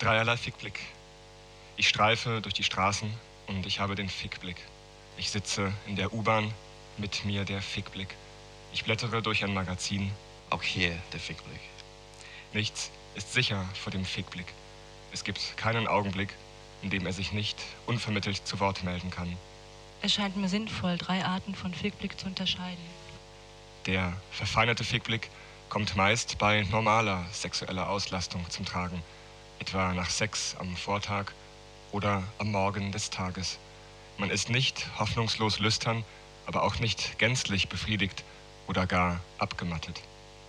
Dreierlei Fickblick. Ich streife durch die Straßen und ich habe den Fickblick. Ich sitze in der U-Bahn, mit mir der Fickblick. Ich blättere durch ein Magazin. Auch hier der Fickblick. Nichts ist sicher vor dem Fickblick. Es gibt keinen Augenblick, in dem er sich nicht unvermittelt zu Wort melden kann. Es scheint mir sinnvoll, drei Arten von Fickblick zu unterscheiden. Der verfeinerte Fickblick kommt meist bei normaler sexueller Auslastung zum Tragen, etwa nach Sex am Vortag oder am Morgen des Tages. Man ist nicht hoffnungslos lüstern, aber auch nicht gänzlich befriedigt oder gar abgemattet.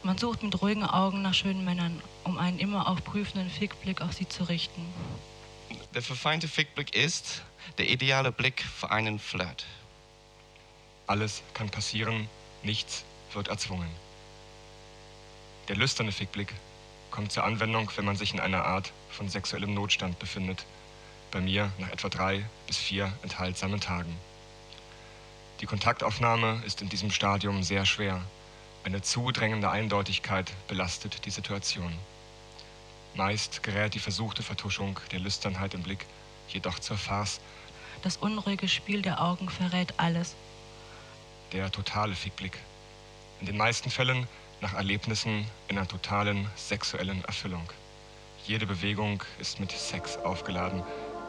Man sucht mit ruhigen Augen nach schönen Männern, um einen immer auch prüfenden Fickblick auf sie zu richten. Der verfeinte Fickblick ist der ideale Blick für einen Flirt. Alles kann passieren, nichts wird erzwungen. Der lüsterne Fickblick kommt zur Anwendung, wenn man sich in einer Art von sexuellem Notstand befindet. Bei mir nach etwa drei bis vier enthaltsamen Tagen. Die Kontaktaufnahme ist in diesem Stadium sehr schwer. Eine zudrängende Eindeutigkeit belastet die Situation. Meist gerät die versuchte Vertuschung der Lüsternheit im Blick jedoch zur Farce. Das unruhige Spiel der Augen verrät alles. Der totale Fickblick. In den meisten Fällen nach Erlebnissen einer totalen sexuellen Erfüllung. Jede Bewegung ist mit Sex aufgeladen.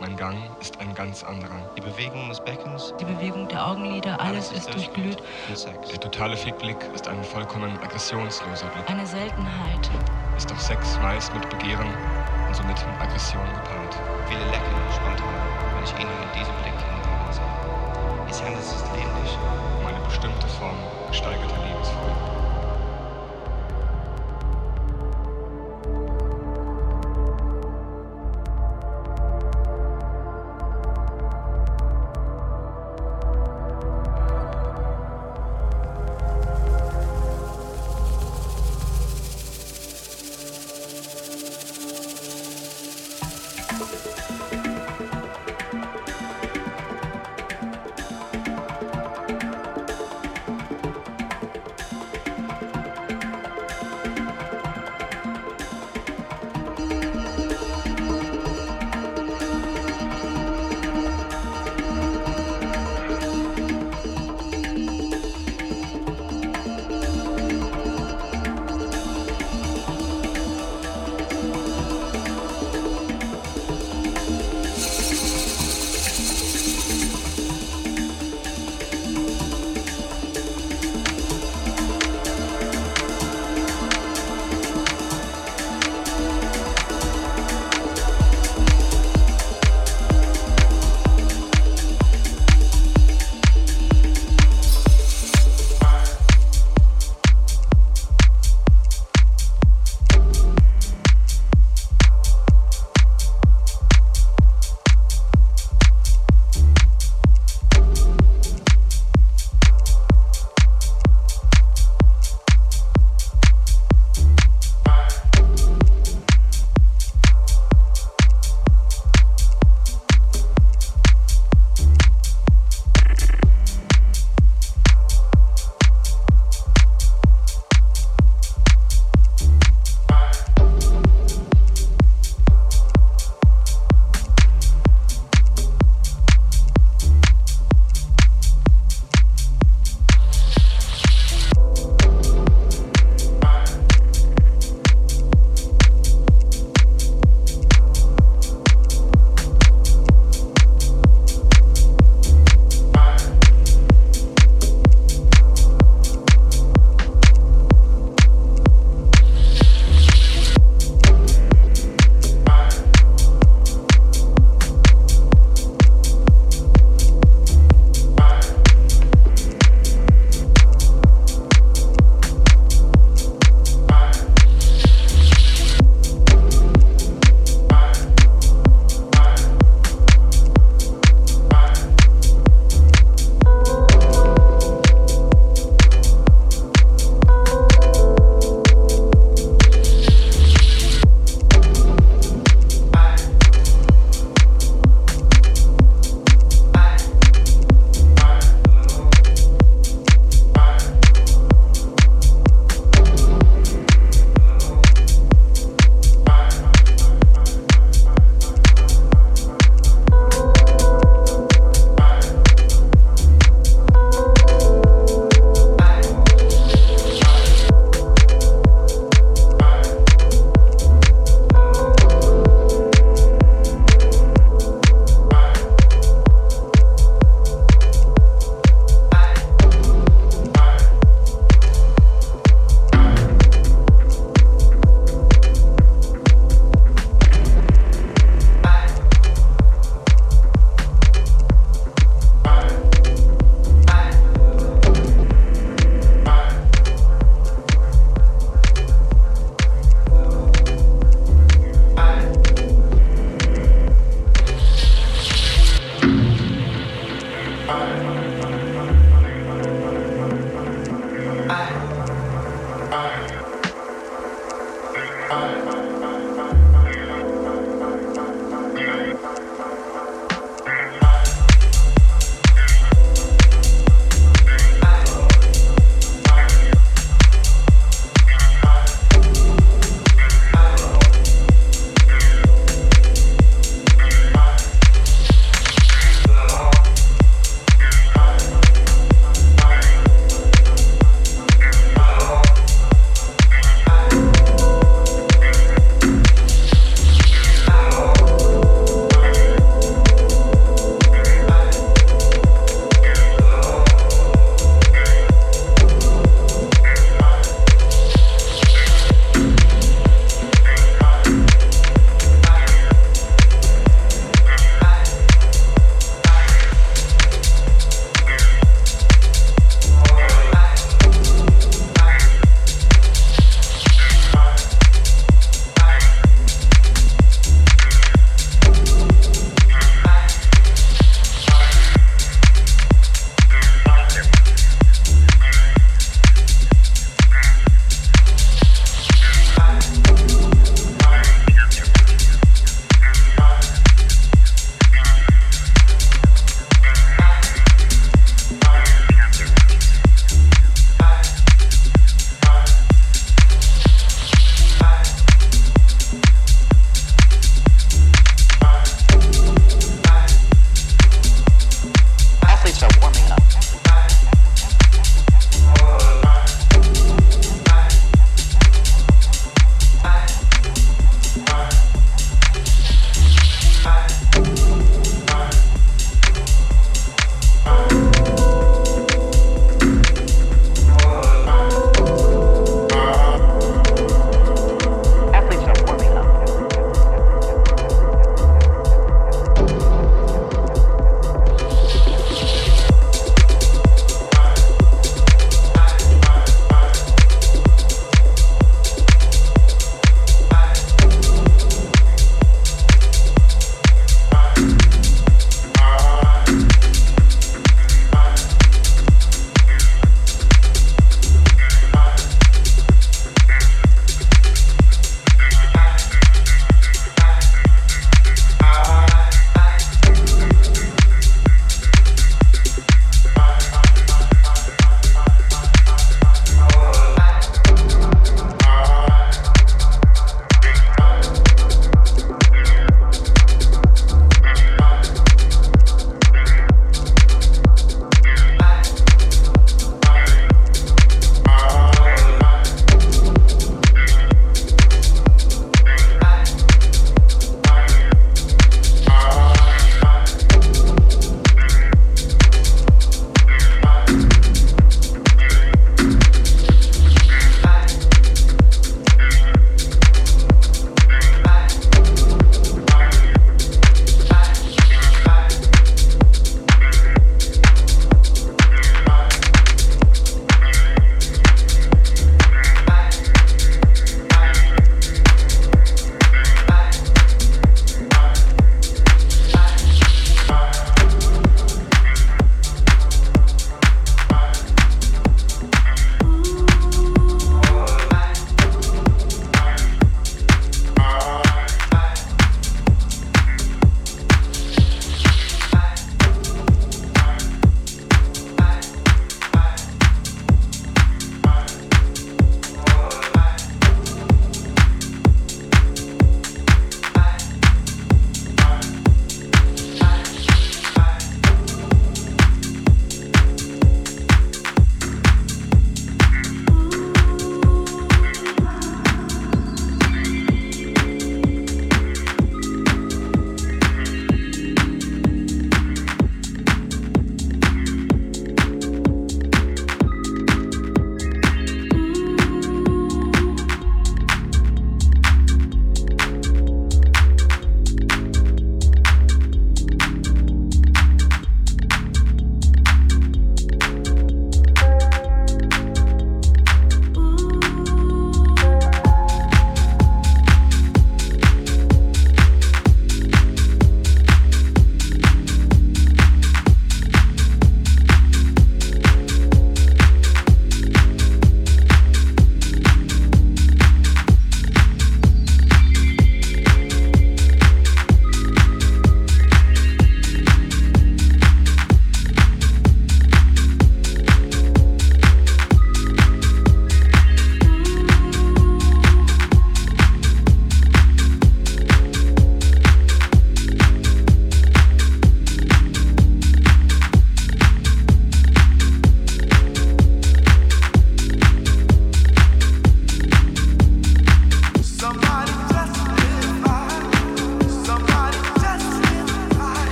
Mein Gang ist ein ganz anderer. Die Bewegung des Beckens, Die Bewegung der Augenlider, alles ist durchglüht. von Sex. Der totale Fickblick ist ein vollkommen aggressionsloser Blick. Eine Seltenheit. Ist doch Sex meist mit Begehren und somit mit Aggression gepaart. Viele lecken spontan, wenn ich ihnen mit diesem Blick in die Augen sah. Es handelt sich nämlich Um eine bestimmte Form gesteigerter